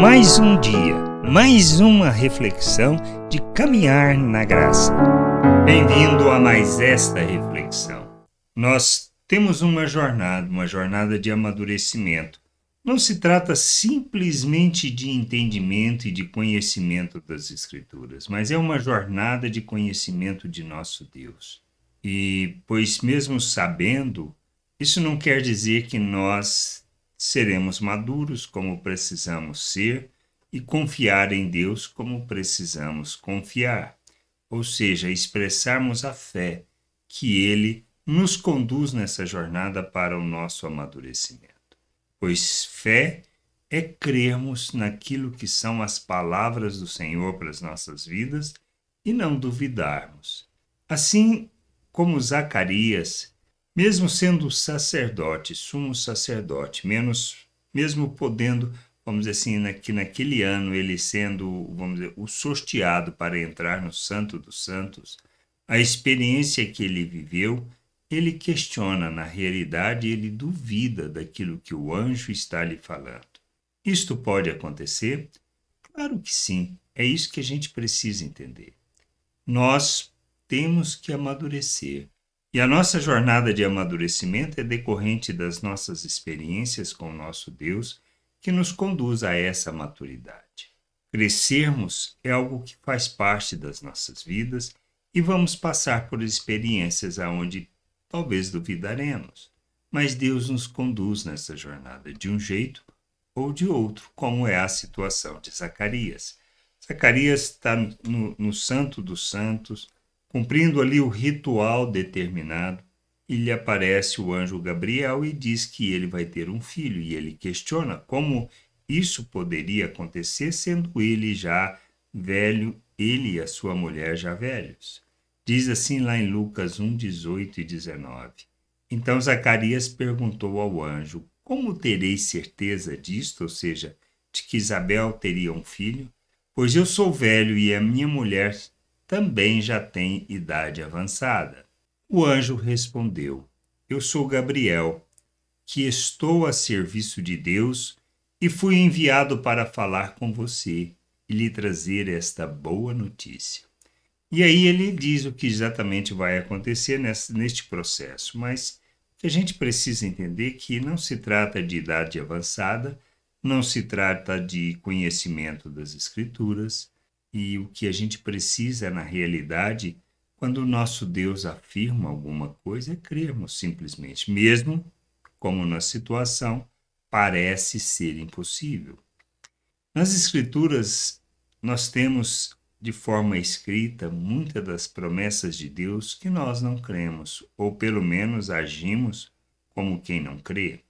Mais um dia, mais uma reflexão de caminhar na graça. Bem-vindo a mais esta reflexão. Nós temos uma jornada, uma jornada de amadurecimento. Não se trata simplesmente de entendimento e de conhecimento das Escrituras, mas é uma jornada de conhecimento de nosso Deus. E, pois, mesmo sabendo, isso não quer dizer que nós seremos maduros como precisamos ser e confiar em Deus como precisamos confiar, ou seja, expressarmos a fé que Ele nos conduz nessa jornada para o nosso amadurecimento. Pois fé é crermos naquilo que são as palavras do Senhor para as nossas vidas e não duvidarmos. Assim como Zacarias mesmo sendo sacerdote, sumo sacerdote, menos, mesmo podendo, vamos dizer assim, na, que naquele ano ele sendo, vamos dizer, o sorteado para entrar no Santo dos Santos, a experiência que ele viveu, ele questiona na realidade, ele duvida daquilo que o anjo está lhe falando. Isto pode acontecer? Claro que sim, é isso que a gente precisa entender. Nós temos que amadurecer e a nossa jornada de amadurecimento é decorrente das nossas experiências com o nosso Deus que nos conduz a essa maturidade. Crescermos é algo que faz parte das nossas vidas e vamos passar por experiências aonde talvez duvidaremos, mas Deus nos conduz nessa jornada de um jeito ou de outro, como é a situação de Zacarias. Zacarias está no, no Santo dos Santos, Cumprindo ali o ritual determinado, e lhe aparece o anjo Gabriel e diz que ele vai ter um filho, e ele questiona como isso poderia acontecer sendo ele já velho, ele e a sua mulher já velhos. Diz assim lá em Lucas 1, 18 e 19. Então Zacarias perguntou ao anjo: Como terei certeza disto, ou seja, de que Isabel teria um filho? Pois eu sou velho e a minha mulher também já tem idade avançada. O anjo respondeu: Eu sou Gabriel, que estou a serviço de Deus e fui enviado para falar com você e lhe trazer esta boa notícia. E aí ele diz o que exatamente vai acontecer neste processo, mas a gente precisa entender que não se trata de idade avançada, não se trata de conhecimento das Escrituras, e o que a gente precisa na realidade, quando o nosso Deus afirma alguma coisa, é crermos simplesmente, mesmo como na situação parece ser impossível. Nas Escrituras, nós temos de forma escrita muitas das promessas de Deus que nós não cremos, ou pelo menos agimos como quem não crê.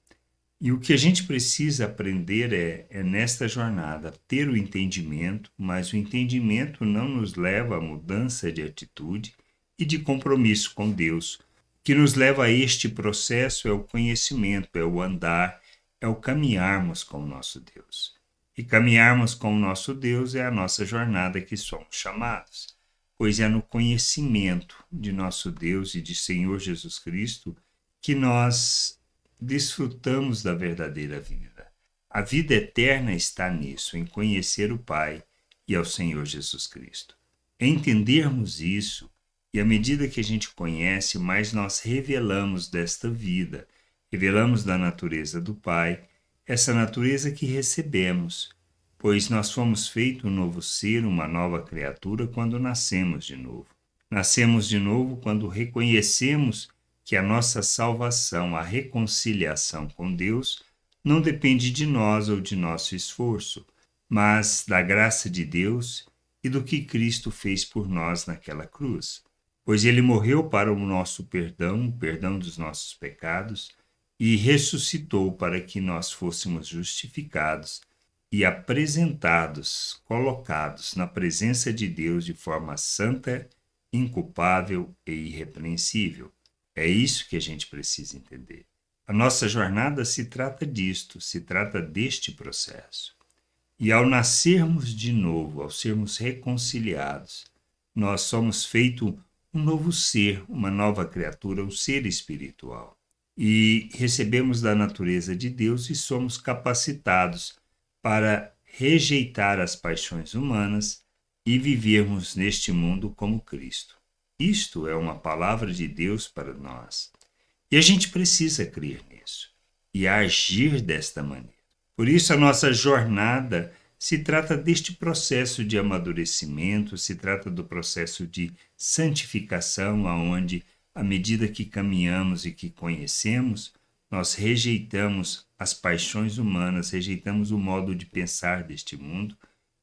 E o que a gente precisa aprender é, é nesta jornada ter o entendimento, mas o entendimento não nos leva à mudança de atitude e de compromisso com Deus. O que nos leva a este processo é o conhecimento, é o andar, é o caminharmos com o nosso Deus. E caminharmos com o nosso Deus é a nossa jornada que somos chamados, pois é no conhecimento de nosso Deus e de Senhor Jesus Cristo que nós desfrutamos da verdadeira vida. A vida eterna está nisso, em conhecer o Pai e ao Senhor Jesus Cristo. Entendermos isso, e à medida que a gente conhece, mais nós revelamos desta vida, revelamos da natureza do Pai, essa natureza que recebemos, pois nós fomos feito um novo ser, uma nova criatura quando nascemos de novo. Nascemos de novo quando reconhecemos que a nossa salvação, a reconciliação com Deus, não depende de nós ou de nosso esforço, mas da graça de Deus e do que Cristo fez por nós naquela cruz. Pois ele morreu para o nosso perdão, o perdão dos nossos pecados, e ressuscitou para que nós fôssemos justificados e apresentados, colocados na presença de Deus de forma santa, inculpável e irrepreensível. É isso que a gente precisa entender. A nossa jornada se trata disto, se trata deste processo. E ao nascermos de novo, ao sermos reconciliados, nós somos feito um novo ser, uma nova criatura, um ser espiritual. E recebemos da natureza de Deus e somos capacitados para rejeitar as paixões humanas e vivermos neste mundo como Cristo. Isto é uma palavra de Deus para nós. E a gente precisa crer nisso e agir desta maneira. Por isso, a nossa jornada se trata deste processo de amadurecimento, se trata do processo de santificação, aonde, à medida que caminhamos e que conhecemos, nós rejeitamos as paixões humanas, rejeitamos o modo de pensar deste mundo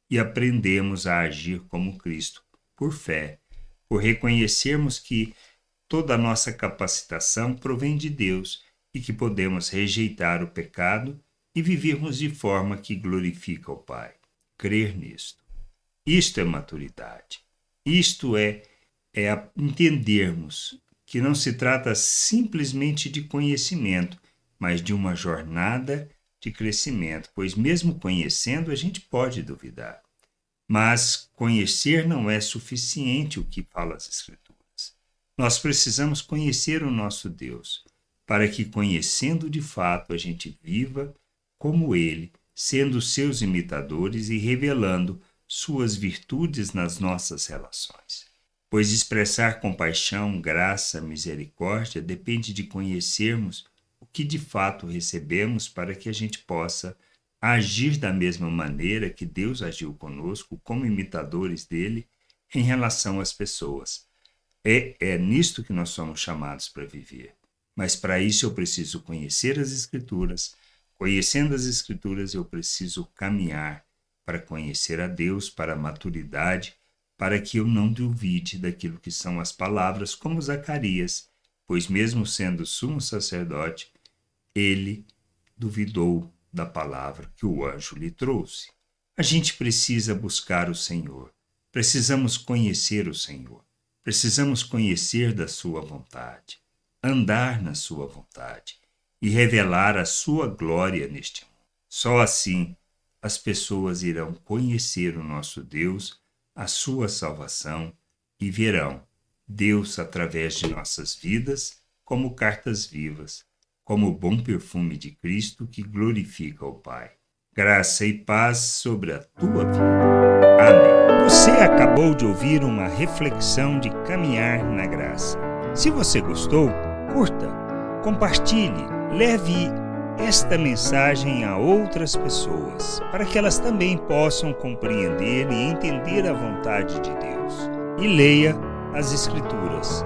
e aprendemos a agir como Cristo, por fé, por reconhecermos que toda a nossa capacitação provém de Deus e que podemos rejeitar o pecado e vivermos de forma que glorifica o Pai. Crer nisto. Isto é maturidade. Isto é, é entendermos que não se trata simplesmente de conhecimento, mas de uma jornada de crescimento, pois mesmo conhecendo a gente pode duvidar. Mas conhecer não é suficiente o que fala as Escrituras. Nós precisamos conhecer o nosso Deus, para que, conhecendo de fato, a gente viva como ele, sendo seus imitadores e revelando suas virtudes nas nossas relações. Pois expressar compaixão, graça, misericórdia depende de conhecermos o que de fato recebemos para que a gente possa agir da mesma maneira que Deus agiu conosco, como imitadores dele, em relação às pessoas. É, é nisto que nós somos chamados para viver. Mas para isso eu preciso conhecer as Escrituras, Conhecendo as Escrituras, eu preciso caminhar para conhecer a Deus, para a maturidade, para que eu não duvide daquilo que são as palavras, como Zacarias, pois, mesmo sendo sumo sacerdote, ele duvidou da palavra que o anjo lhe trouxe. A gente precisa buscar o Senhor, precisamos conhecer o Senhor, precisamos conhecer da Sua vontade, andar na Sua vontade e revelar a sua glória neste mundo. Só assim as pessoas irão conhecer o nosso Deus, a sua salvação e verão Deus através de nossas vidas como cartas vivas, como o bom perfume de Cristo que glorifica o Pai. Graça e paz sobre a tua vida. Amém. Você acabou de ouvir uma reflexão de caminhar na graça. Se você gostou, curta, compartilhe leve esta mensagem a outras pessoas, para que elas também possam compreender e entender a vontade de Deus. E leia as Escrituras,